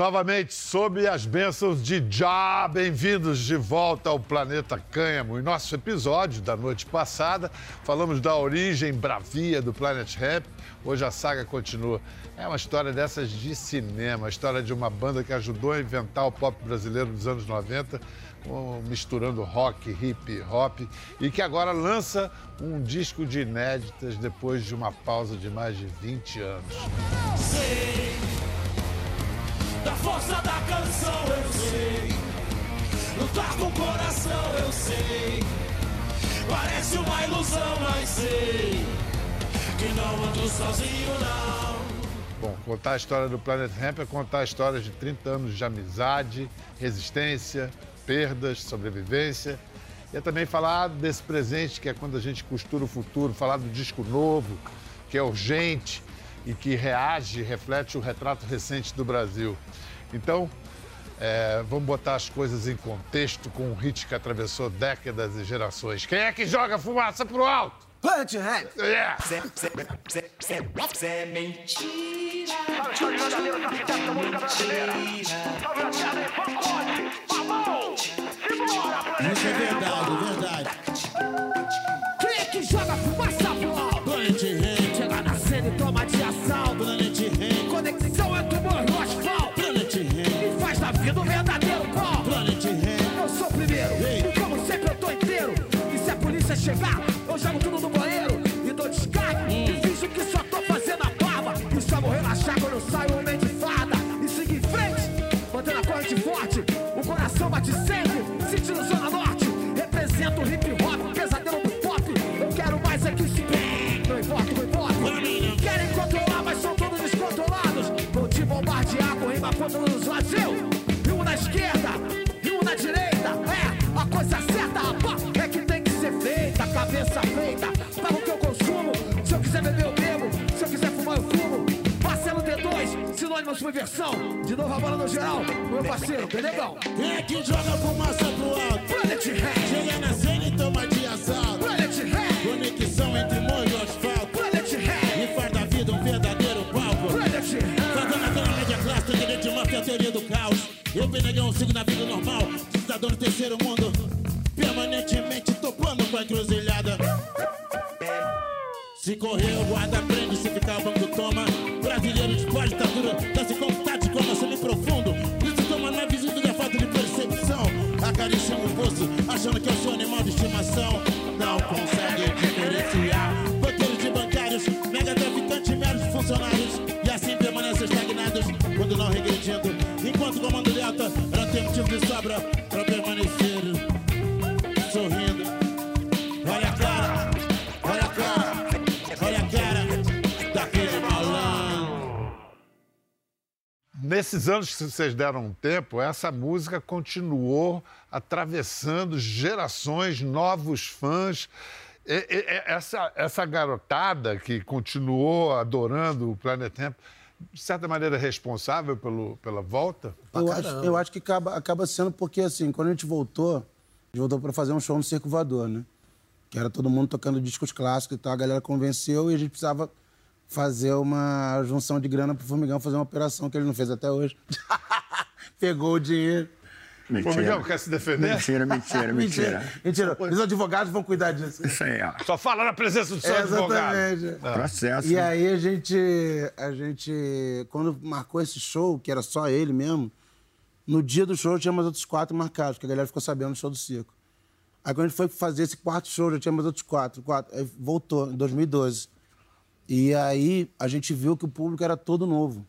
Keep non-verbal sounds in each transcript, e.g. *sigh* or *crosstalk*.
Novamente, sob as bênçãos de Já, bem-vindos de volta ao Planeta Cânhamo. Em nosso episódio da noite passada, falamos da origem bravia do Planet Ramp. Hoje a saga continua. É uma história dessas de cinema, a história de uma banda que ajudou a inventar o pop brasileiro dos anos 90, misturando rock, hip hop, e que agora lança um disco de inéditas depois de uma pausa de mais de 20 anos. Da força da canção eu sei. Lutar com o coração eu sei. Parece uma ilusão, mas sei que não ando sozinho, não. Bom, contar a história do Planet Ramp é contar a história de 30 anos de amizade, resistência, perdas, sobrevivência. E é também falar desse presente que é quando a gente costura o futuro, falar do disco novo, que é urgente, e que reage, reflete o retrato recente do Brasil. Então, é, vamos botar as coisas em contexto com um hit que atravessou décadas e gerações. Quem é que joga fumaça pro alto? Plant your hand. Yeah. Zé mentira. Salve, salve, verdadeiro, arquiteto da música brasileira. Salve a terra e pacote. Mamão. Simbora, Isso é verdade. Jogo tudo no banheiro. E dou descarga. E finjo que só tô fazendo a barba. E só vou relaxar quando eu saio homem de fada. E sigo em frente, mantendo a corrente forte. O coração bate sempre, sentindo Zona Norte. Represento o hip hop, pesadelo do pop. Eu quero mais é que bem. Não importa, não importa. Querem controlar, mas são todos descontrolados. Vou te bombardear com rima todos os e um na esquerda, e um na direita. É, a coisa certa, Cabeça feita, para o que eu consumo. Se eu quiser beber, eu bebo. Se eu quiser fumar, eu fumo. Marcelo D2, sinônimo subversão. De novo a bola no geral, meu parceiro, Benegão. Quem é que joga fumaça pro alto? Planet Ramp, Chega na cena e toma de assalto. Planet Ramp, Conexão entre morro e asfalto. Planet Ramp, E faz da vida um verdadeiro palco. Planet Ramp. Fazendo aquela média clássica, direito de máfia, a teoria do caos. Eu, Benegão, sigo na vida normal, cidadão do terceiro mundo. Encruzilhada. Se correr, o guarda prende, se ficar banco toma. Brasileiro de pós ditadura, desce com tático, semi profundo. Isso toma na visita da falta de percepção. Acariciando o poço, achando que eu sou animal de estimação. Não consegue diferenciar. Banqueiros de bancários, mega traficantes, meros funcionários. E assim permanecem estagnados, quando não regredindo. Enquanto o comando delta, não tem motivo de sobra Nesses anos que vocês deram um tempo, essa música continuou atravessando gerações, novos fãs. E- e- essa, essa garotada que continuou adorando o Planet Ramp, de certa maneira, é responsável pelo, pela volta? Eu acho, eu acho que acaba, acaba sendo porque, assim, quando a gente voltou, a gente voltou para fazer um show no Circo Voador, né? Que era todo mundo tocando discos clássicos e tal. A galera convenceu e a gente precisava fazer uma junção de grana pro Formigão fazer uma operação que ele não fez até hoje. *laughs* Pegou o dinheiro. Ô, Miguel, quer se defender? Mentira, mentira, *laughs* mentira. Mentira. Os advogados vão cuidar disso. Isso aí, ó. Só fala na presença do seu É, advogado. exatamente. Processo. E aí a gente, a gente, quando marcou esse show, que era só ele mesmo, no dia do show tinha mais outros quatro marcados, que a galera ficou sabendo no show do circo. Aí quando a gente foi fazer esse quarto show, já tinha mais outros quatro, quatro. Aí voltou, em 2012. E aí a gente viu que o público era todo novo.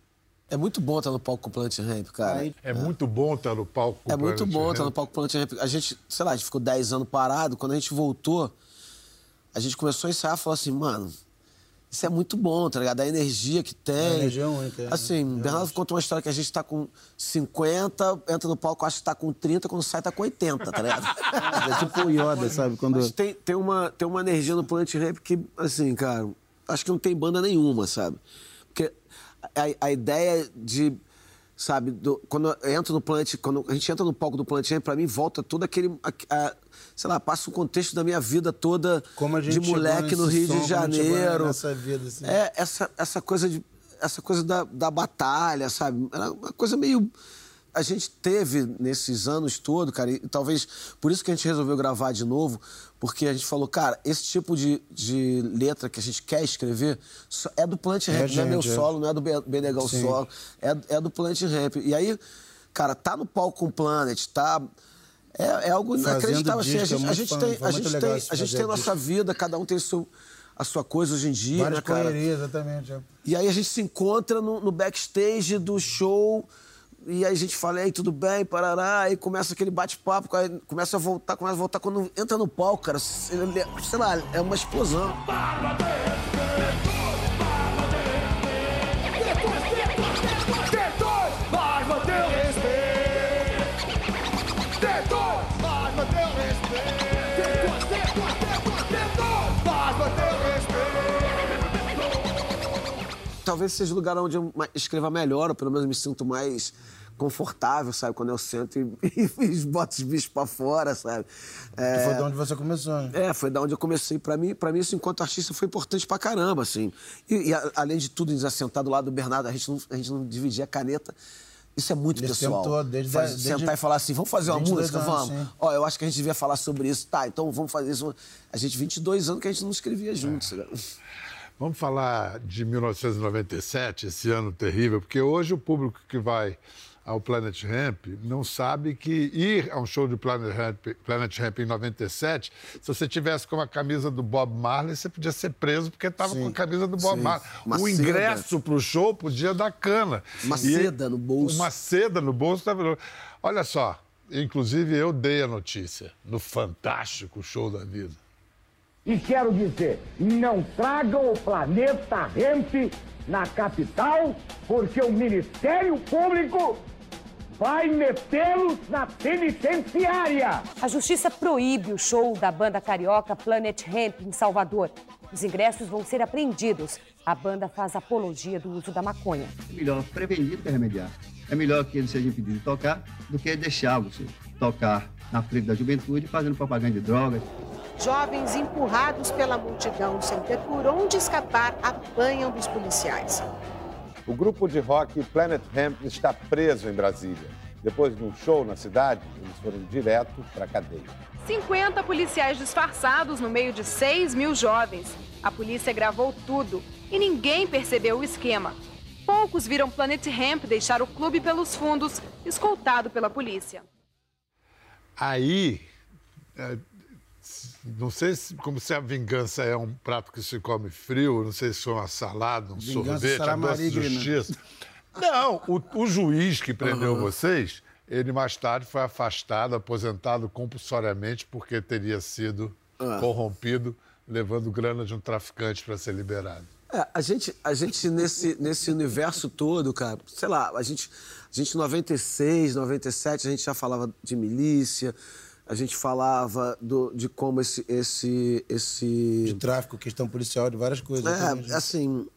É muito bom estar no palco com o Planet Ramp, cara. Aí- É muito bom estar no palco. com É o muito Planet bom Ramp. estar no palco com o Planet Ramp. A gente, sei lá, a gente ficou 10 anos parado. Quando a gente voltou, a gente começou a ensaiar e falou assim, mano, isso é muito bom, tá ligado? A energia que tem. A energia é única, é. Assim, Bernardo contou uma história que a gente tá com 50, entra no palco, acha que tá com 30, quando sai tá com 80, tá ligado? *laughs* É tipo o Yoda, sabe? Quando... Mas tem, tem, uma, tem uma energia no Planet Ramp que, assim, cara, acho que não tem banda nenhuma, sabe? Porque a, a ideia de, sabe, do- quando eu entro no Planet, quando a gente entra no palco do Planet Ramp, pra mim volta todo aquele, a- a- sei lá, passa um contexto da minha vida toda de moleque no Rio som, de como a gente chegou Janeiro. vida, assim. É, essa, essa coisa de essa coisa da, da batalha, sabe? Era uma coisa meio. A gente teve nesses anos todo, cara, e talvez por isso que a gente resolveu gravar de novo, porque a gente falou, cara, esse tipo de, de letra que a gente quer escrever é do Plant Rap, não é meu é. solo, não é do Be- Benegal Sim. solo, é, é do Plant Rap. E aí, cara, tá no palco com o Planet, tá. É, é algo Fazendo inacreditável. Assim, a é gente, a gente fã, tem, a gente tem, a gente tem a nossa disco. vida, cada um tem seu, a sua coisa hoje em dia, Várias né, cara? correrias, exatamente. é. E aí a gente se encontra no, no backstage do show. E aí a gente fala, ei, tudo bem, parará. Aí começa aquele bate-papo, aí começa a voltar, começa a voltar. Quando entra no palco, cara, sei lá, é uma explosão. Mas Talvez seja o lugar onde eu escreva melhor, ou pelo menos me sinto mais confortável, sabe? Quando eu sento e, *laughs* e boto os bichos pra fora, sabe? É, foi de onde você começou, né? É, foi da onde eu comecei. Pra mim, pra mim isso enquanto artista foi importante pra caramba, assim. E, e, a- além de tudo, eles assentados lá do Bernardo, a gente não, a gente não dividia a caneta. Isso é muito Esse pessoal. tempo todo, desde- Faz- desde sentar e falar assim, vamos fazer uma 22 música? anos, vamos. sim. Ó, eu acho que a gente devia falar sobre isso. Tá, então vamos fazer isso. A gente, 22 anos que a gente não escrevia juntos. né? Vamos falar de 1997, esse ano terrível, porque hoje o público que vai ao Planet Ramp não sabe que ir a um show de Planet Ramp, Planet Ramp em 97, se você tivesse com a camisa do Bob Marley, você podia ser preso porque estava com a camisa do Bob Sim. Marley. Uma o ingresso para o show podia dar cana. Uma E- seda no bolso. Uma seda no bolso. Olha só, inclusive eu dei a notícia no fantástico show da vida. E quero dizer, não tragam o planeta Hemp na capital, porque o Ministério Público vai metê-los na penitenciária. A justiça proíbe o show da banda carioca Planet Hemp em Salvador. Os ingressos vão ser apreendidos. A banda faz apologia do uso da maconha. É melhor prevenir do que remediar. É melhor que ele seja impedido de tocar do que deixar você tocar na frente da juventude fazendo propaganda de drogas. Jovens empurrados pela multidão sem ter por onde escapar apanham dos policiais. O grupo de rock Planet Hemp está preso em Brasília. Depois de um show na cidade, eles foram direto para a cadeia. 50 policiais disfarçados no meio de 6 mil jovens. A polícia gravou tudo e ninguém percebeu o esquema. Poucos viram Planet Hemp deixar o clube pelos fundos, escoltado pela polícia. Aí, é, não sei se, como se a vingança é um prato que se come frio, não sei se foi uma salada, um Vingança sorvete, será a doce maligna. justiça. Não, o, o juiz que prendeu vocês, ele mais tarde foi afastado, aposentado compulsoriamente porque teria sido corrompido, levando grana de um traficante para ser liberado. É, a gente, a gente nesse, nesse universo todo, cara, sei lá, a gente, a gente em 96, 97, a gente já falava de milícia, a gente falava do, de como esse. esse, esse... De tráfico, questão policial, de várias coisas. É, assim,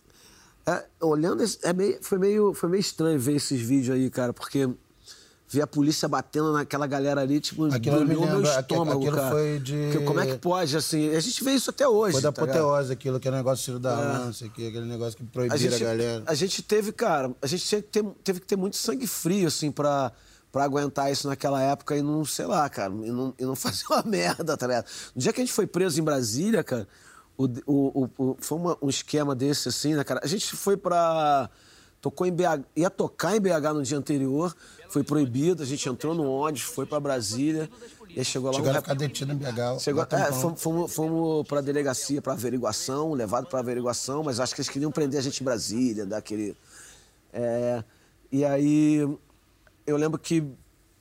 é, olhando, esse- é meio, foi, meio, foi meio estranho ver esses vídeos aí, cara, porque ver a polícia batendo naquela galera ali, tipo, Aquilo me embrulhou meu lembra- estômago, aquilo cara. foi de- Porque como é que pode, assim, a gente vê isso até hoje, Foi da tá apoteose aquilo, aquele negócio tiro da É. lança, aquele negócio que a proibiram a, gente, galera. a gente teve, cara, a gente ter- teve que ter muito sangue frio, assim, pra, pra aguentar isso naquela época e não, sei lá, cara, e não, e não *laughs* fazer uma merda, tá ligado? No dia que a gente foi preso em Brasília, cara, o, o, o- foi uma- um esquema desse, assim, né, cara? A gente foi pra. Tocou em BH, ia tocar em BH no dia anterior, foi proibido, a gente entrou no ônibus, foi pra Brasília, e aí chegou lá Chegaram um a ficar detido em BH. Chegou, é, fomos, fomos, fomos para a delegacia para averiguação, levado para averiguação, mas acho que eles queriam prender a gente em Brasília, daquele. É, e aí eu lembro que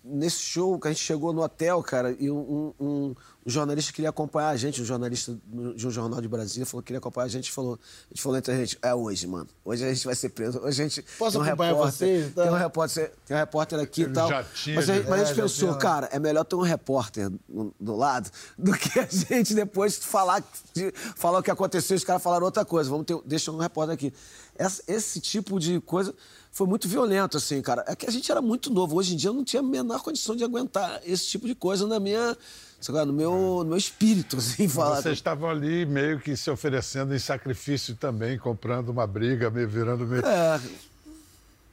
nesse show que a gente chegou no hotel, cara, e um, um- um jornalista queria acompanhar a gente, um jornalista de um jornal de Brasília falou que queria acompanhar a gente, falou, a gente falou entre a gente, é hoje, mano. Hoje a gente vai ser preso. Hoje a gente Posso tem um acompanhar repórter, vocês, tá? Tem um repórter, tem um repórter aqui e tal. já tinha mas a, gente- mas a É, gente já pensou, tinha. cara, é melhor ter um repórter do, do lado do que a gente depois falar, de- falar o que aconteceu e os caras falaram outra coisa. Vamos ter, deixa um repórter aqui. Essa- esse tipo de coisa foi muito violento, assim, cara. É que a gente era muito novo. Hoje em dia eu não tinha a menor condição de aguentar esse tipo de coisa na minha, sei lá, no meu, no meu espírito, *laughs* assim, falar. Vocês estavam ali meio que se oferecendo em sacrifício também, comprando uma briga, meio virando meio. É,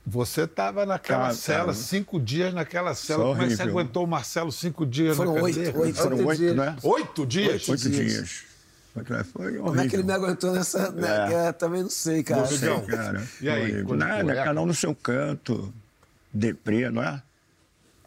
Você estava naquela Tava, cela, tava. cinco dias naquela cela. Só Como é que você aguentou o Marcelo cinco dias Foram na oito, cadeia? oito. Foram Oito oito, dias. né? Oito dias? Oito dias. dias. Foi horrível. como é que ele me aguentou nessa. né, É. é, também não sei, cara. Você- Sei, Não. cara. E aí, Nada, foi? cada um no seu canto. Deprê, não é?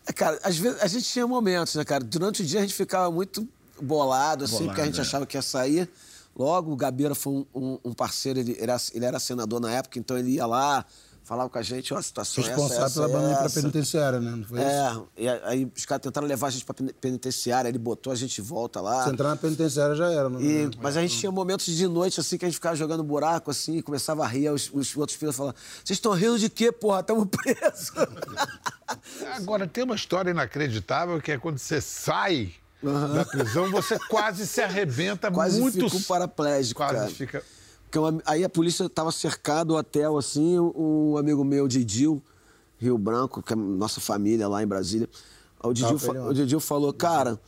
É, cara, às vezes a gente tinha momentos, né, cara? Durante o dia a gente ficava muito bolado, assim, Bolado, porque a gente é. achava que ia sair. Logo, o Gabeira foi um, um- um parceiro, ele era, ele era senador na época, então ele ia lá, falava com a gente, ó, a situação é essa, Responsável essa, pela banda ir pra essa. penitenciária, né? Não foi isso? É, e aí os caras tentaram levar a gente pra pen- penitenciária, ele botou a gente de volta lá. Se entrar na penitenciária já era. Não, E- mas a gente tinha momentos de noite, assim, que a gente ficava jogando buraco, assim, e começava a rir, os, os outros filhos falavam, vocês estão rindo de quê, porra? Tamo presos. *laughs* Agora, tem uma história inacreditável que é quando você sai da prisão, você quase se arrebenta Quase muito. fica um paraplégico, Quase cara. fica. Uma- aí a polícia tava cercado o hotel, assim, um amigo meu, Didil, Rio Branco, que é nossa família lá em Brasília. O Didil, o. Didil falou, cara,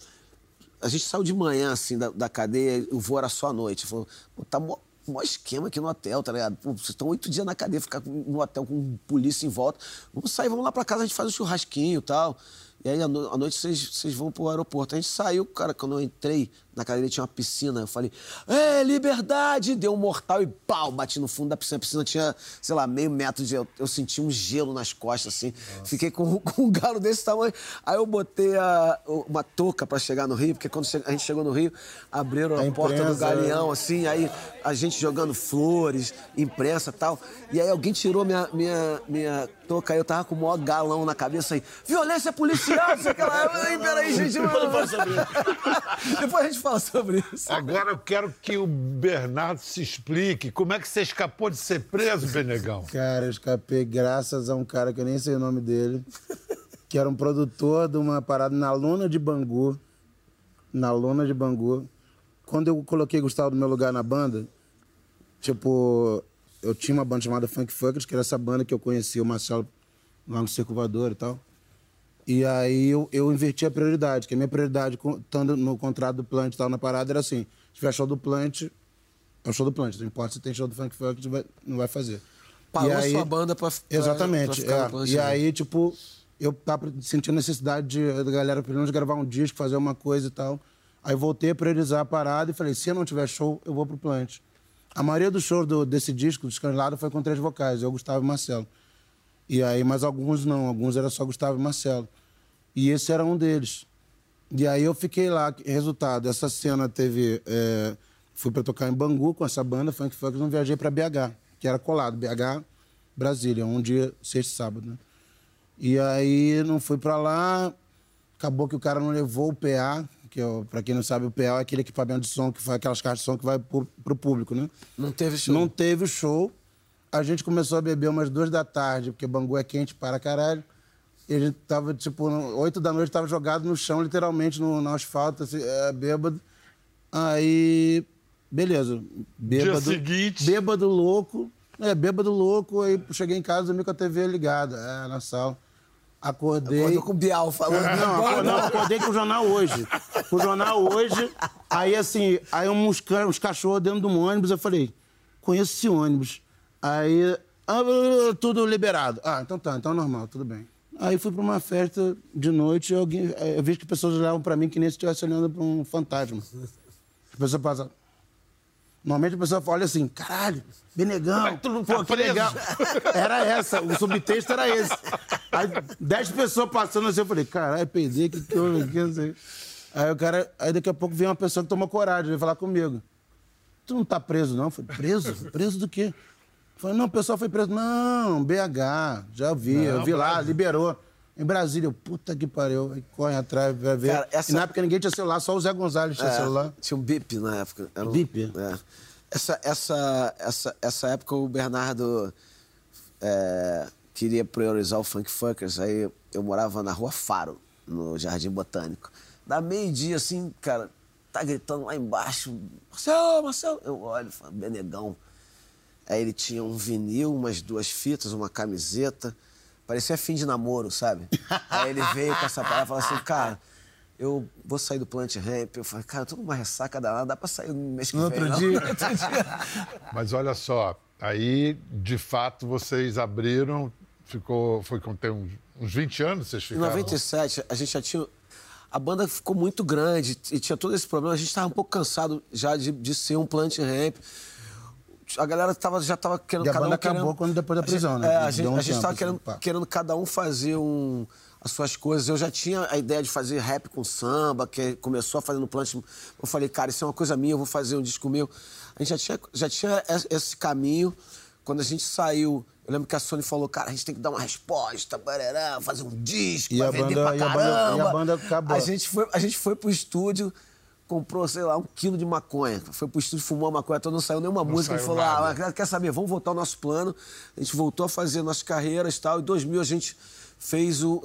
a gente saiu de manhã, assim, da, da cadeia, o voo era só à noite. Ele Falou, tá mó, mó esquema aqui no hotel, tá ligado? Pô, vocês estão oito dias na cadeia, ficar no hotel com polícia em volta. Vamos sair, vamos lá pra casa, a gente faz um churrasquinho e tal. E aí, à, no- à noite, vocês, vocês vão pro aeroporto. A gente saiu, cara, quando eu entrei, na cadeia tinha uma piscina. Eu falei, é, liberdade! Deu um mortal e pau, bati no fundo da piscina. A piscina tinha, sei lá, meio metro de... Eu, eu senti um gelo nas costas, assim. Fiquei com, *laughs* com um galo desse tamanho. Aí eu botei a- uma touca pra chegar no Rio, porque quando a gente chegou no Rio, abriram a, A porta do galeão, assim, aí a gente jogando flores, imprensa e tal. E aí alguém tirou minha, minha, minha touca, aí eu tava com o maior galão na cabeça aí. Violência policial, sei lá. Ai, peraí, gente. *laughs* Depois a gente fala sobre isso. Agora eu quero que o Bernardo se explique. Como é que você escapou de ser preso, Benegão? *laughs* Cara, eu escapei graças a um cara que eu nem sei o nome dele, que era um produtor de uma parada na Luna de Bangu. Na Luna de Bangu. Quando eu coloquei Gustavo no meu lugar na banda, tipo, eu tinha uma banda chamada Funk Funkers, que era essa banda que eu conhecia o Marcelo lá no Circulador e tal. E aí eu, eu inverti a prioridade, que a minha prioridade, estando no contrato do Plant e tal, na parada, era assim, se tiver show do Plant, é o show do Plant. Não importa se tem show do Funk Funkers, vai- não vai fazer. Parou a aí- sua banda pra, Exatamente. pra ficar é. Plant E Ramp. aí, tipo, eu tava sentindo necessidade de, da galera, pelo menos, gravar um disco, fazer uma coisa e tal. Aí voltei a priorizar a parada e falei, se eu não tiver show, eu vou pro Plant. A maioria dos shows do- desse disco, Descanelado, foi com três vocais, eu, Gustavo e Marcelo. E aí, mas alguns não, alguns era só Gustavo e Marcelo. E esse era um deles. E aí eu fiquei lá, resultado, essa cena teve. é, fui pra tocar em Bangu com essa banda, Funk Funk, não viajei pra BH, que era colado, BH, Brasília, um dia, sexta e sábado, né? E aí não fui pra lá, acabou que o cara não levou o PA, que o- pra quem não sabe, o PA é aquele equipamento de som que faz aquelas caixas de som que vai pro, pro público, né? Não teve show. Não teve show. A gente começou a beber umas duas da tarde, porque Bangu é quente para caralho. E a gente tava, tipo, oito da noite, tava jogado no chão, literalmente, no, no asfalto, assim, é, bêbado. Aí, beleza. Bêbado, seguinte. Bêbado louco. É, bêbado louco. Aí cheguei em casa, dormi com a TV ligada, é, na sala. Acordei. Acordou com o Bial falando. Não, "Agora acordei, não, acordei com o jornal hoje. Com o jornal hoje. Aí, assim, aí uns, uns cachorros dentro de um ônibus. Eu falei, conheço esse ônibus. Aí, ah, tudo liberado. Ah, então tá, então é normal, tudo bem. Aí fui pra uma festa de noite e alguém, eu vi que pessoas olhavam pra mim que nem se estivesse olhando pra um fantasma. As pessoas passam. Normalmente a pessoa olha assim, caralho, Benegão, tu não pô, tá que preso?" legal. *laughs* Era essa, o subtexto era esse. Aí, dez pessoas passando assim, eu falei, caralho, perdi, que que houve aqui, não sei. Aí o cara, aí daqui a pouco vem uma pessoa que tomou coragem, veio falar comigo. Tu não tá preso, não? Eu falei, preso? Preso do quê? Eu falei, não, o pessoal foi preso. Não, BH, já vi, eu vi lá, liberou. Em Brasília, eu, puta que pariu. Aí corre atrás, vai ver. Cara, essa- E na época ninguém tinha celular, só o Zé Gonzalez tinha É, celular. Tinha um bip na época. Era um- Bip? É. Essa, essa, essa, essa época o Bernardo é, queria priorizar o Funk Funkers. Aí eu morava na Rua Faro, no Jardim Botânico. Da meio-dia, assim, cara, tá gritando lá embaixo. Marcelo, Marcelo. Eu olho falo, Benegão. Aí ele tinha um vinil, umas duas fitas, uma camiseta. Parecia fim de namoro, sabe? *laughs* Aí ele veio com essa parada e falou assim, cara, eu vou sair do Plant Ramp. Eu falei, cara, eu tô numa ressaca danada, dá pra sair no mês que No vem, outro não? dia. *laughs* No outro dia. Mas olha só, aí, de fato, vocês abriram, ficou, foi com tem uns, uns 20 anos vocês Em ficaram? 97, a gente já tinha. A banda ficou muito grande e tinha todo esse problema. A gente estava um pouco cansado já de, de ser um plant ramp. A galera tava, já estava querendo. E a cada banda um querendo- acabou quando depois da A gente- prisão, né? É, a gente, um a gente tava assim, querendo, querendo cada um fazer um, as suas coisas. Eu já tinha a ideia de fazer rap com samba, que começou a fazer no plant. Eu falei, cara, isso é uma coisa minha, eu vou fazer um disco meu. A gente já tinha, já tinha es- esse caminho. Quando a gente saiu, eu lembro que a Sony falou, cara, a gente tem que dar uma resposta, barará, fazer um disco, E vai a vender banda- pra e a banda- caramba. e a banda acabou. A gente foi, a gente foi pro estúdio, comprou, sei lá, um quilo de maconha. Foi pro estúdio, fumou a maconha toda, não saiu nenhuma música. A gente saiu falou, nada. ah, quer saber, vamos voltar ao nosso plano. A gente voltou a fazer nossas carreiras e tal. Em 2000 a gente fez o,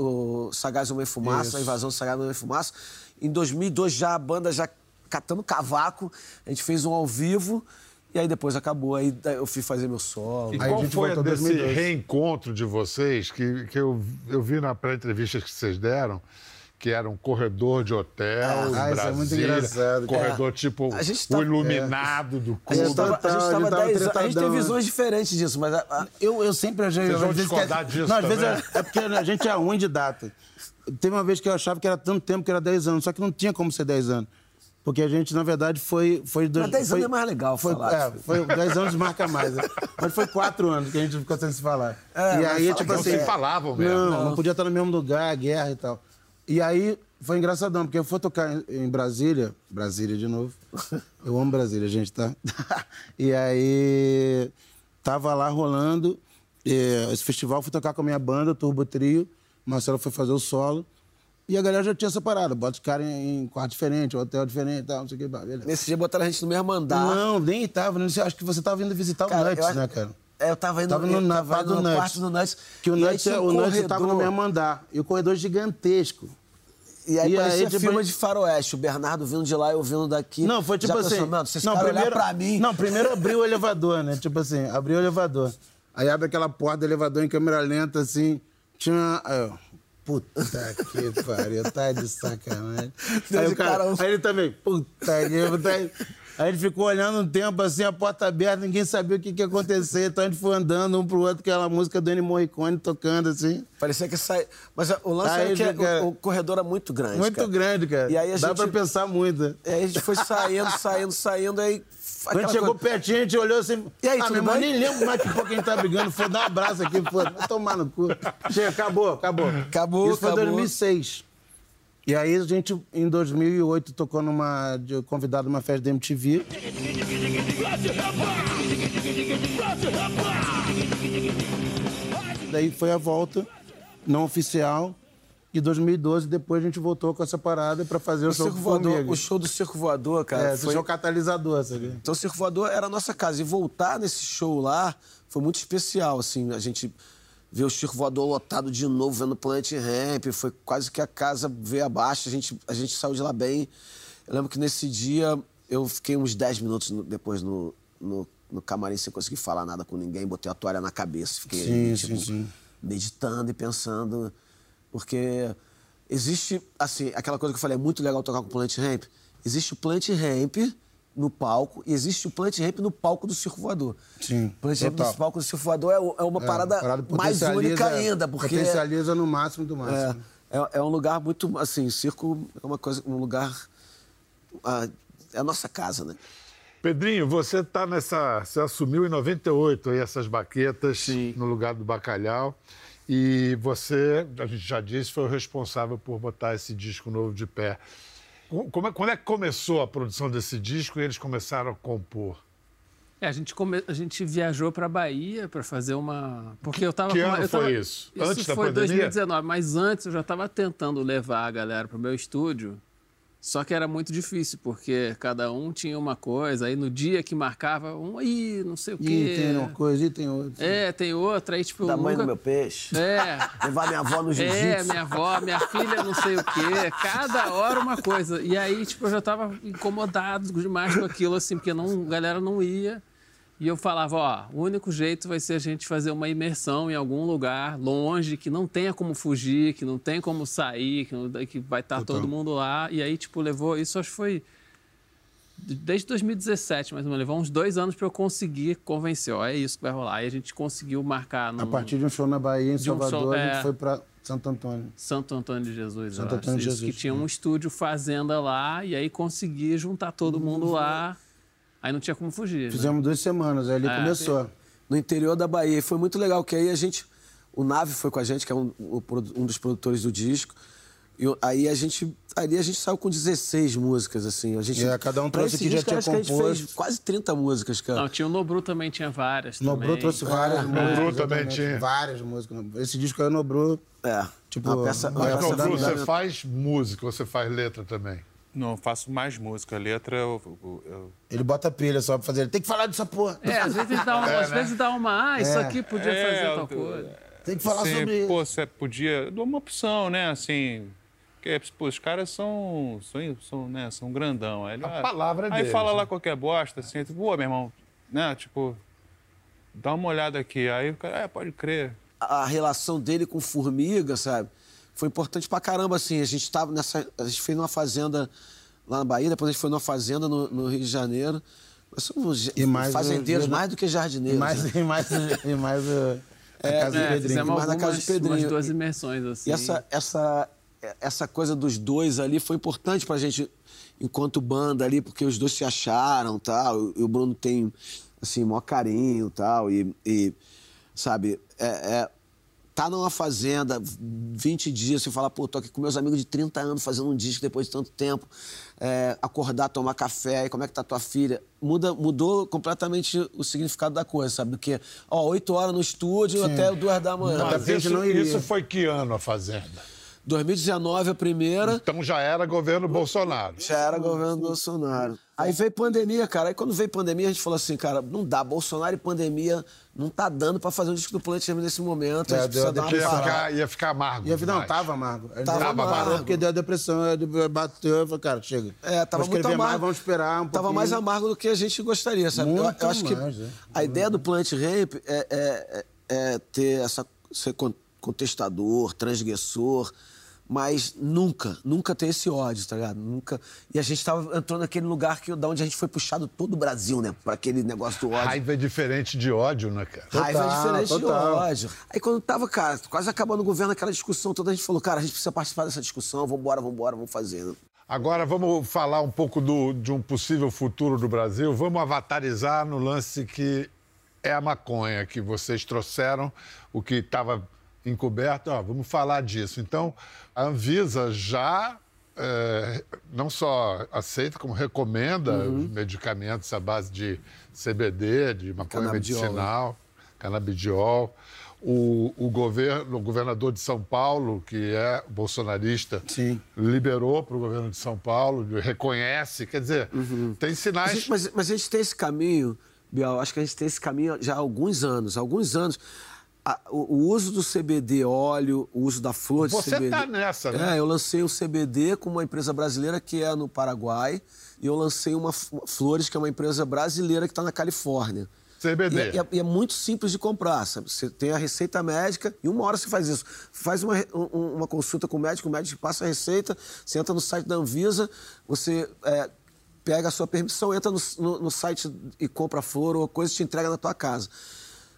o Sagaz Homem Fumaça, Isso. a invasão do Sagaz Homem Fumaça. Em 2002 já a banda já catando cavaco, a gente fez um ao vivo. E aí depois acabou, aí eu fui fazer meu solo. E qual foi desse reencontro de vocês que, que eu, eu vi na pré-entrevista que vocês deram? Que era um corredor de hotel, Ah, em isso é Brasília, muito engraçado. corredor É. tipo A gente o tá- iluminado do A gente clube. tava, a gente tava ele tava 10 anos. A gente tem tretadão, visões diferentes disso, mas a- a- Eu, eu sempre achei. Vocês às vão vezes discordar que- disso Não, às vezes é, é porque a gente é ruim de data. Teve uma vez que eu achava que era tanto tempo que era 10 anos, só que não tinha como ser 10 anos. Porque a gente, na verdade, foi. foi dois- Mas 10 foi- anos é mais legal foi, falar. É, foi 10 anos marca mais. né? Mas foi 4 anos que a gente ficou sem se falar. É, e mas aí, tipo assim. Não se falavam mesmo. Não, não podia estar no mesmo lugar, guerra e tal. E aí foi engraçadão, porque eu fui tocar em- Brasília, Brasília de novo. *laughs* Eu amo Brasília, gente, tá? *laughs* E aí tava lá rolando esse festival, fui tocar com a minha banda, Turbo Trio. Marcelo foi fazer o solo. E a galera já tinha separado, bota os caras em, em quarto diferente, hotel diferente e tal, não sei o que. Beleza. nesse dia botaram a gente no mesmo andar. Não, nem tava. Não sei, acho que você tava vindo visitar Cara, o Nuts, eu né, cara? É, eu tava indo, Tava no, eu tava indo no quarto do Nuts. Que o Nuts, tinha um o Nuts tava no mesmo andar. E o corredor gigantesco. E aí E parecia aí, tipo, filme de faroeste. O Bernardo vindo de lá e eu vindo daqui. Não, foi tipo assim. pensou, se esse não, cara primeiro, pra mim... Não, primeiro abriu o elevador, né? Tipo assim, abriu o elevador. Aí abre aquela porta do elevador em câmera lenta, assim. Tinha. Aí, eu, puta que pariu, tá de sacanagem. Aí, cara, aí ele também, puta que pariu. Aí ele ficou olhando um tempo assim, a porta aberta, ninguém sabia o que, que ia acontecer. Então a gente foi andando um pro outro, aquela música do Ennio Morricone tocando assim. Parecia que sai. Mas o lance Aí, era que cara, o, o corredor era muito grande. Muito cara. grande, cara. E aí a Dá gente- pra pensar muito. E aí a gente foi saindo, saindo, saindo, aí. Quando aquela chegou coisa- pertinho, a gente olhou assim. E aí, ah, meu irmão, nem lembro mais que pouco a gente tá brigando. Foi dar um abraço aqui. Vai tomar no cu. Chega, acabou, acabou. Acabou, Isso foi em acabou. 2006. E aí a gente, em 2008, tocou numa. de- convidado numa festa da MTV. Daí foi a volta, não oficial. E 2012, depois a gente voltou com essa parada pra fazer o, O, show Circo voador, Formiga. o show do Circo Voador, cara. É, esse show catalisador, sabe? Então o Circo Voador era a nossa casa. E voltar nesse show lá foi muito especial, assim. A gente ver o Circo Voador lotado de novo, vendo Planet Ramp. Foi quase que a casa veio abaixo. A gente, a gente saiu de lá bem. Eu lembro que nesse dia eu fiquei uns 10 minutos no- depois no, no, no camarim sem conseguir falar nada com ninguém. Botei a toalha na cabeça. Fiquei Sim, tipo, sim, sim. meditando e pensando. Porque existe, assim, aquela coisa que eu falei, é muito legal tocar com o Plant Ramp. Existe o Plant Ramp no palco e existe o Plant Ramp no palco do Circo Voador. Sim, O Plant total. no palco do Circo Voador é, é uma É, parada, a parada mais única ainda, porque... Potencializa no máximo do É, máximo. é, é um lugar muito, assim, o circo é uma coisa, um lugar... ah, é a nossa casa, né? Pedrinho, você está nessa. Você assumiu em 98 aí essas baquetas no lugar do bacalhau. E você, a gente já disse, foi o responsável por botar esse disco novo de pé. Como é- quando é que começou a produção desse disco e eles começaram a compor? É, a gente, come... a gente viajou para Bahia para fazer uma. Porque eu tava Que ano eu foi tava- isso? Isso Antes da foi pandemia? 2019, mas antes eu já estava tentando levar a galera para o meu estúdio. Só que era muito difícil, porque cada um tinha uma coisa, aí no dia que marcava, um aí, não sei o quê. E tem uma coisa, e tem outra. É, tem outra, aí tipo. Da mãe nunca... do meu peixe. É. *laughs* Levar minha avó no jiu-jitsu. É, minha avó, minha filha, não sei o quê. Cada hora uma coisa. E aí, tipo, eu já tava incomodado demais com aquilo, assim, porque não, a galera não ia. E eu falava, ó, o único jeito vai ser a gente fazer uma imersão em algum lugar longe, que não tenha como fugir, que não tem como sair, que, não- que vai estar Total. todo mundo lá. E aí, tipo, levou. Isso acho que foi. Desde 2017, mais ou menos, levou uns dois anos para eu conseguir convencer, ó, é isso que vai rolar. Aí a gente conseguiu marcar no A partir de um show na Bahia, em De um show, Salvador, a é. gente foi pra Santo Antônio. Santo Antônio de Jesus. Santo Antônio de Jesus, Que tinha né? um estúdio fazenda lá, e aí consegui juntar todo mundo lá. Aí não tinha como fugir. né? Fizemos duas semanas, aí ele É. começou. no interior da Bahia. E foi muito legal, que aí a gente. O Nave foi com a gente, que é um, um dos produtores do disco. E aí a gente. Ali a gente saiu com 16 músicas, assim. A gente, É, cada um trouxe que já tinha composto. fez quase 30 músicas, cara. Não, tinha o Nobru também, tinha várias. Nobru também. trouxe várias É. músicas. Nobru também tinha. Várias músicas. Esse disco aí o Nobru. É. Tipo, Uma peça- uma Mas, peça Nobru, da- você faz música, você faz letra também? Não, eu faço mais música. Letra, eu, eu- eu- Ele bota pilha só pra fazer. Tem que falar dessa porra. É, às vezes dá *laughs* uma, É, às né? vezes dá uma, ah, isso É. aqui podia É, fazer tal coisa. Tem que falar assim, sobre isso. Pô, você podia... Dou uma opção, né? Assim... Porque, pô, os caras são, são, são, né, são grandão. Aí, A ah, palavra Aí deles, fala né? lá qualquer bosta, assim, tipo, pô, meu irmão, né? Tipo, dá uma olhada aqui. Aí o cara, é, pode crer. a relação dele com Formiga, sabe? Foi importante pra caramba, assim. A gente tava nessa. A gente fez numa fazenda lá na Bahia, depois a gente foi numa fazenda no, no Rio de Janeiro. Nós somos E mais fazendeiros o- mais do que E jardineiros. mais, né? e mais, e mais a É, Casa do É, Pedrinho. fizemos mas na casa de Pedrinho. umas duas imersões, assim. E essa, essa, essa coisa dos dois ali foi importante pra gente, enquanto banda ali, porque os dois se acharam tal. E o Bruno tem, assim, maior carinho tal. E, e sabe, é, é, tá numa fazenda 20 dias, você fala, pô, tô aqui com meus amigos de 30 anos fazendo um disco depois de tanto tempo. É, acordar, tomar café, e como é que tá tua filha? Muda, mudou completamente o significado da coisa, sabe? Do que, ó, 8 horas no estúdio Sim. até 2 da manhã. Mas isso, não iria. isso foi que ano a Fazenda? 2019 a primeira, Então já era governo Bolsonaro. já era governo Bolsonaro. Aí veio pandemia, cara. Aí quando veio pandemia, a gente falou assim, cara, não dá. Bolsonaro e pandemia não tá dando pra fazer um disco do Planet nesse momento. É, a gente precisa deu- dar uma Que ia ficar, ia ficar amargo. E a vida não tava amargo. Tava deu- amargo. porque deu a depressão, bateu, eu falei, cara, chega. É, tava muito amargo. mais, vamos esperar um Tava pouquinho. mais amargo do que a gente gostaria, sabe? Eu, Muito eu acho mais, que é. a ideia do Planet Ramp é, é- é- é ter essa ser con- contestador, transgressor, mas nunca, nunca ter esse ódio, tá ligado? Nunca. E a gente tava entrando naquele lugar que da onde a gente foi puxado todo o Brasil, né? Pra aquele negócio do ódio. Raiva é diferente de ódio, né, cara? Raiva é Total, diferente total. de ódio. Aí quando tava, cara, quase acabando o governo, aquela discussão toda, a gente falou, cara, a gente precisa participar dessa discussão, vambora, vambora, vamos fazer. né? Agora vamos falar um pouco do- de um possível futuro do Brasil. Vamos avatarizar no lance que é a maconha que vocês trouxeram, o que estava encoberto. Ó, vamos falar disso. Então, a Anvisa já é, não só aceita, como recomenda Uhum. os medicamentos à base de CBD, de maconha Canabidiol, medicinal, canabidiol. O, o, governo, o governador de São Paulo, que é bolsonarista, Sim. liberou para o governo de São Paulo, reconhece. Quer dizer, tem A sinais. gente- mas, mas a gente tem esse caminho, Biel, acho que a gente tem esse caminho já há alguns anos. Há alguns anos. A- o, o uso do CBD óleo, o uso da flor de Você CBD. tá nessa, né? É, eu lancei um CBD com uma empresa brasileira que é no Paraguai. E eu lancei uma Flores, que é uma empresa brasileira que está na Califórnia. CBD. E, é- e é, e é muito simples de comprar, sabe? Você tem a receita médica e uma hora você faz isso. Faz uma, um- uma consulta com o médico, o médico passa a receita, você entra no site da Anvisa, você é, pega a sua permissão, entra no, no- no site e compra a flor ou coisa e te entrega na tua casa.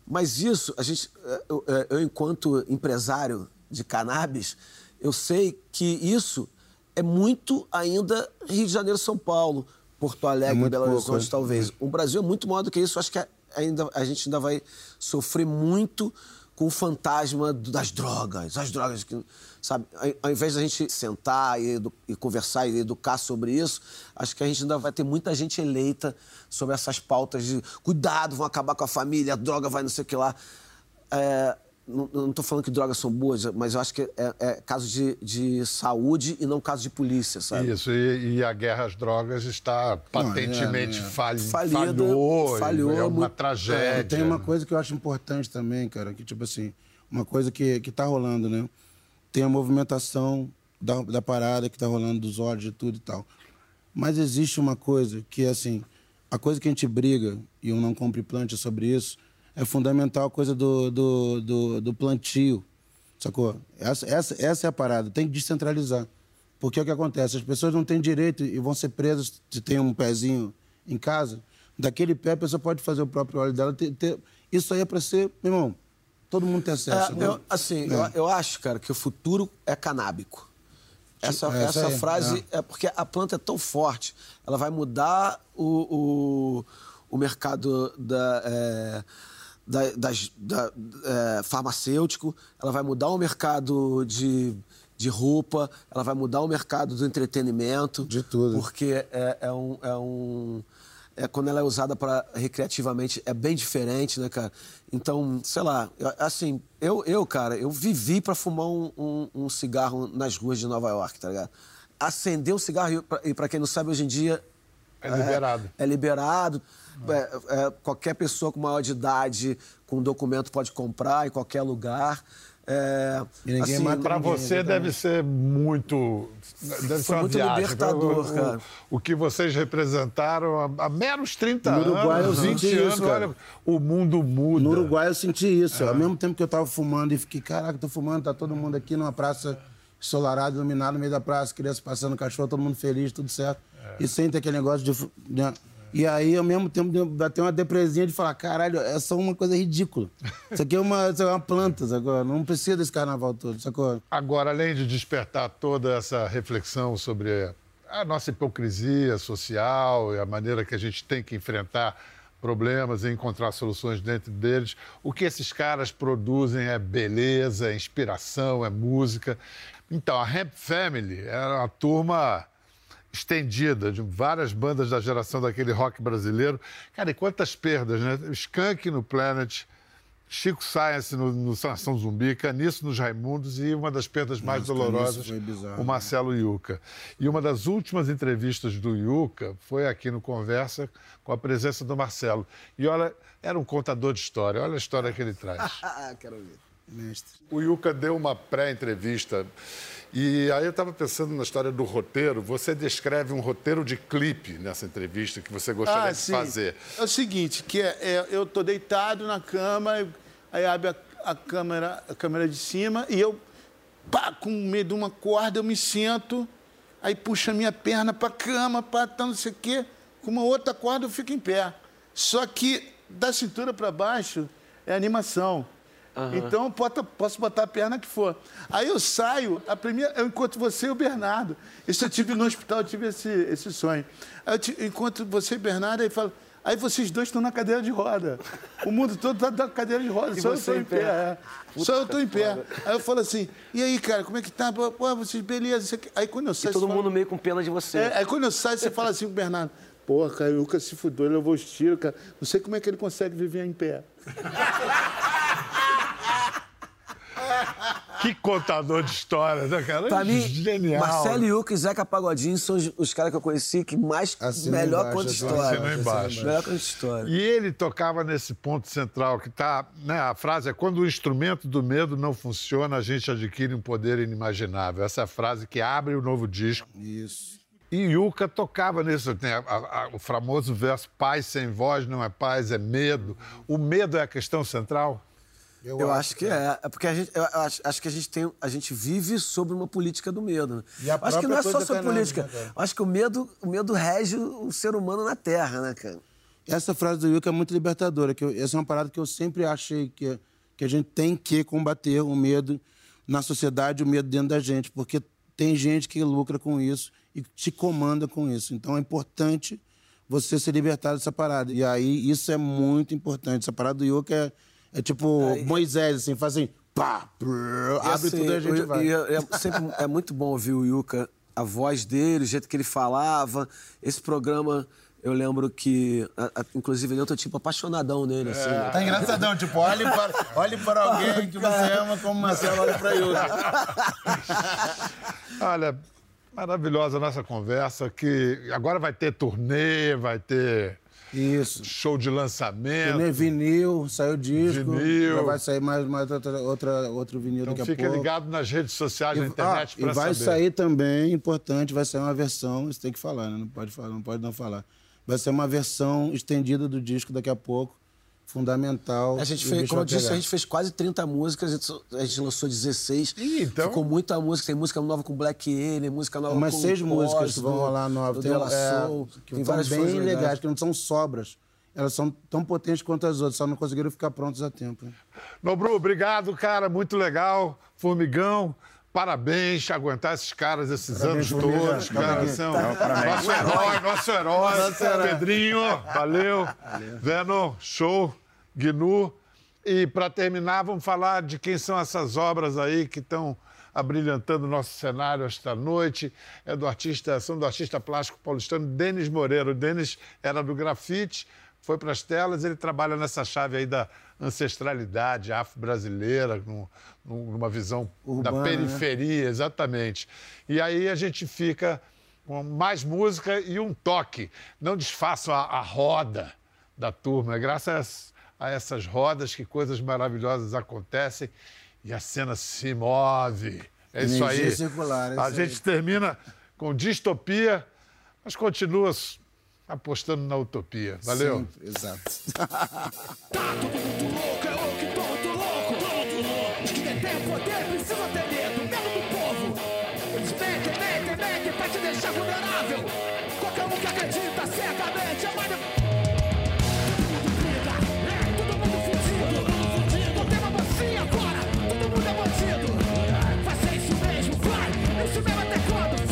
Mas isso, a gente, é, eu, é, eu, enquanto empresário de cannabis, eu sei que isso é muito ainda Rio de Janeiro, São Paulo, Porto Alegre, É Belo pouco, Horizonte, é. talvez. O Brasil é muito maior do que isso. Acho que é, ainda, a gente ainda vai sofrer muito com o fantasma das drogas. As drogas que, sabe? Ao, invés da gente sentar e, e conversar e educar sobre isso, acho que a gente ainda vai ter muita gente eleita sobre essas pautas de cuidado, vão acabar com a família, a droga vai não sei o que lá. É, não, não estou falando que drogas são boas, mas eu acho que é, é caso de, de saúde e não caso de polícia, sabe? Isso, e, e a guerra às drogas está patentemente é, é. fali- Falida, falhou, falhou é uma muito- tragédia. É, tem uma coisa que eu acho importante também, cara, que tipo assim, uma coisa que, que tá rolando, né? Tem a movimentação da, da parada que tá rolando, dos ódios e tudo e tal. Mas existe uma coisa que, assim, a coisa que a gente briga, e eu não compre plante sobre isso, é fundamental a coisa do, do, do, do plantio. Sacou? Essa, essa, essa é a parada. Tem que descentralizar. Porque é o que acontece? As pessoas não têm direito e vão ser presas se tem um pezinho em casa. Daquele pé, a pessoa pode fazer o próprio óleo dela. ter- ter- Isso aí é para ser, meu irmão, todo mundo tem acesso. É, né? eu- assim, É. eu, eu acho, cara, que o futuro é canábico. Essa, É, essa aí, frase é. porque a planta é tão forte, ela vai mudar o, o, o mercado da, é, da- das- da- é, farmacêutico, ela vai mudar o mercado de, de roupa, ela vai mudar o mercado do entretenimento. De tudo. Porque é, é um. É um é, quando ela é usada para recreativamente é bem diferente, né, cara? Então, sei lá, assim, eu, eu cara, eu vivi para fumar um, um- um cigarro nas ruas de Nova York, tá ligado? Acender um cigarro, e pra- para quem não sabe, hoje em dia. É liberado. É, liberado. É, é, qualquer pessoa com maior de idade, com documento, pode comprar em qualquer lugar. É, assim, Para você deve ser muito. Deve Foi ser uma muito viagem. libertador, O- cara. O, que vocês representaram há, há meros 30 No Uruguai eu anos, 20 senti anos, isso, cara. olha, o mundo muda. No Uruguai eu senti isso. É. Ao mesmo tempo que eu tava fumando e fiquei, caraca, tô fumando, tá todo mundo aqui numa praça ensolarada, iluminada no meio da praça, criança passando cachorro, todo mundo feliz, tudo certo. É. E sem ter aquele negócio de. né? E aí, ao mesmo tempo, bateu uma depresinha de falar, caralho, é só uma coisa ridícula. Isso aqui é uma, é uma planta, sacou? Não precisa desse carnaval todo, sacou? Agora, além de despertar toda essa reflexão sobre a nossa hipocrisia social e a maneira que a gente tem que enfrentar problemas e encontrar soluções dentro deles, o que esses caras produzem é beleza, é inspiração, é música. Então, a Ramp Family era uma turma estendida de várias bandas da geração daquele rock brasileiro. Cara, e quantas perdas, né? Skank no Planet, Chico Science no, no Nação Zumbi, Caniço nos Raimundos e uma das perdas mais Nossa, dolorosas, bizarro, o Marcelo Yuca. E uma das últimas entrevistas do Yuca foi aqui no Conversa com a presença do Marcelo. E olha, era um contador de história, olha a história que ele traz. *laughs* Quero ver. Mestre. O Yuca deu uma pré-entrevista e aí eu estava pensando na história do roteiro. Você descreve um roteiro de clipe nessa entrevista que você gostaria Ah, de fazer. É o seguinte, que é, é, eu tô deitado na cama, aí abre a, a câmera, a câmera de cima e eu, pá, com medo de uma corda, eu me sento, aí puxa a minha perna pra cama, pá, tá não sei o quê, com uma outra corda eu fico em pé. Só que da cintura para baixo é animação. Aham. Então eu posso, botar a perna que for. Aí eu saio, a primeira, eu encontro você e o Bernardo. Isso eu tive no hospital, eu tive esse, esse sonho. Aí eu te- encontro você e o Bernardo, aí falo, aí vocês dois estão na cadeira de roda. O mundo todo está na cadeira de roda, E só eu estou em pé. pé. é. Só eu estou em pé. foda. Aí eu falo assim, e aí, cara, como é que tá? Pô, vocês, beleza. Aí quando eu saio. todo você fala- mundo meio com pena de você. É, aí quando eu saio, você fala assim com o Bernardo, porra, cara, o Lucas se fudeu, ele levou os tiros, cara. Não sei como é que ele consegue viver em pé. *laughs* Que contador de histórias, né, cara? Pra mim, Genial. Marcelo Yuca e Zeca Pagodinho são os, os caras que eu conheci que mais melhor embaixo, conta história. embaixo. Melhor conta história. E ele tocava nesse ponto central que tá, né, a frase é quando o instrumento do medo não funciona, a gente adquire um poder inimaginável. Essa é a frase que abre o novo disco. Isso. E Yuka tocava nisso, tem a- a- a- o famoso verso paz sem voz não é paz, é medo. O medo é a questão central? Eu, acho que é. É porque a gente, eu acho, acho que a gente tem, a gente vive sobre uma política do medo. né? E a acho que não é só sobre canal, política. né, acho que o medo, o medo rege o ser humano na Terra, né, cara? Essa frase do Wilker é muito libertadora. Que eu- essa é uma parada que eu sempre achei que, que a gente tem que combater o medo na sociedade, o medo dentro da gente, porque tem gente que lucra com isso e te comanda com isso. Então é importante você se libertar dessa parada. E aí isso é muito importante. Essa parada do Wilker é, é tipo Moisés, assim, faz assim, pá, brrr, abre assim, tudo e a gente eu- vai. e é, é sempre, é muito bom ouvir o Yuka, a voz dele, o jeito que ele falava. Esse programa, eu lembro que, a- a- inclusive, ele é outro tipo apaixonadão nele. Assim, né? Tá engraçadão, tipo, olhe para, olhe para alguém que você ama como Marcelo olha para Yuka. *laughs* Olha, maravilhosa a nossa conversa, que agora vai ter turnê, vai ter Isso. show de lançamento. Turnê vinil, saiu disco. Vinil. Já vai sair mais, mais outra, outra, outro vinil Então daqui a fica pouco. ligado nas redes sociais, na E- internet, ah, para E vai saber. sair também, importante, vai sair uma versão, isso tem que falar, né? Não pode falar, não pode não falar. Vai ser uma versão estendida do disco daqui a pouco, fundamental. A gente e fez, como eu disse, a gente fez quase 30 músicas, a gente, só- a gente lançou 16. então- Ficou muita música, tem música nova com Black Alien, música nova Umas com seis músicas que vão rolar novas. do Tem, Della é, Soul, que tem várias bem coisas legais, que não são sobras. Elas são tão potentes quanto as outras, só não conseguiram ficar prontas a tempo. Nobru, obrigado, cara. Muito legal. Formigão. Parabéns, aguentar esses caras esses Parabéns, anos todos, cara. Parabéns. São Não, parabéns. nosso herói, nosso herói. Nosso herói. Pedrinho, valeu. Venom, show. Gnu. E para terminar, vamos falar de quem são essas obras aí que estão abrilhantando o nosso cenário esta noite. É do artista, são do artista plástico paulistano Denis Moreira. O Denis era do grafite, foi para as telas, ele trabalha nessa chave aí da ancestralidade afro-brasileira, num- num- numa visão da Urbana, né? periferia, exatamente. E aí a gente fica com mais música e um toque. Não desfaçam a, a roda da turma. É graças a essas rodas que coisas maravilhosas acontecem e a cena se move. É isso aí. circular, é a isso gente aí. termina com distopia, mas continua apostando na utopia. Valeu. Sempre, exato. *laughs* louco, é louco, todo louco, todo louco. Os que detêm o poder precisam ter medo, medo do povo. Eles mentem, mentem, mentem pra te deixar vulnerável. Qualquer um que acredita cegamente é manipulado. Isso mesmo até quando?